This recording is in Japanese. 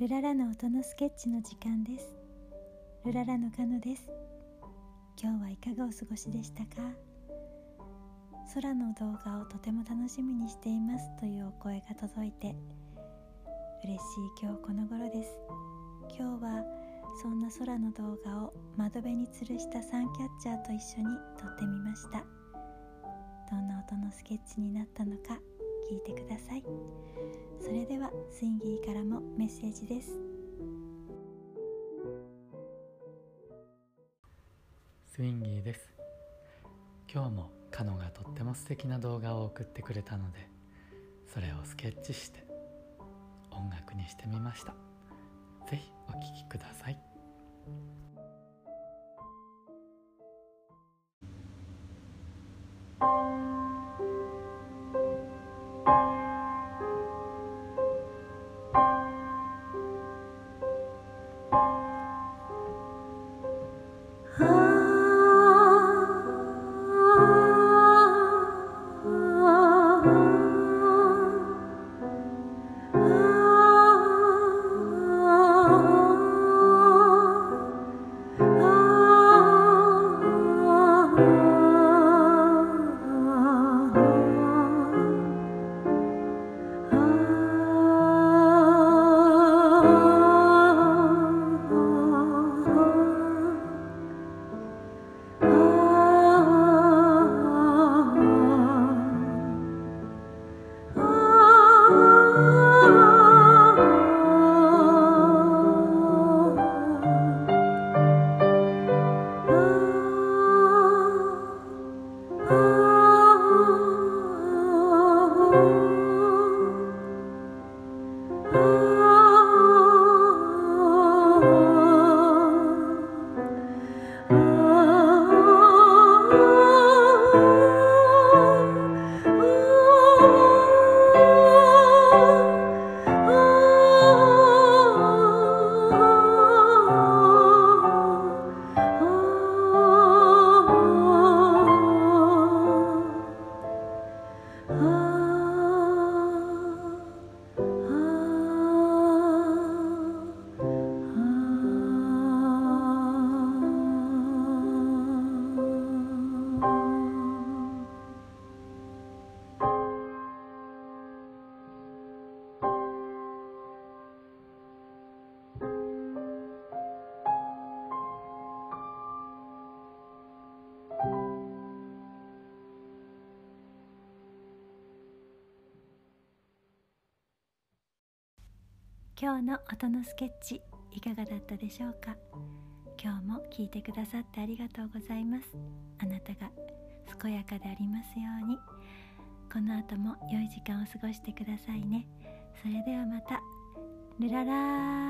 ルララの音のスケッチの時間です。ルララのカノです。今日はいかがお過ごしでしたか？空の動画をとても楽しみにしていますというお声が届いて嬉しい今日この頃です。今日はそんな空の動画を窓辺に吊るしたサンキャッチャーと一緒に撮ってみました。どんな音のスケッチになったのか聞いてください。それではスインギーからもメッセージです。スインギーです。今日もカノがとっても素敵な動画を送ってくれたのでそれをスケッチして音楽にしてみました。ぜひお聴きください。Oh. 今日の音のスケッチいかがだったでしょうか？今日も聞いてくださってありがとうございます。あなたが健やかでありますように。この後も良い時間を過ごしてくださいね。それではまた。ルララー。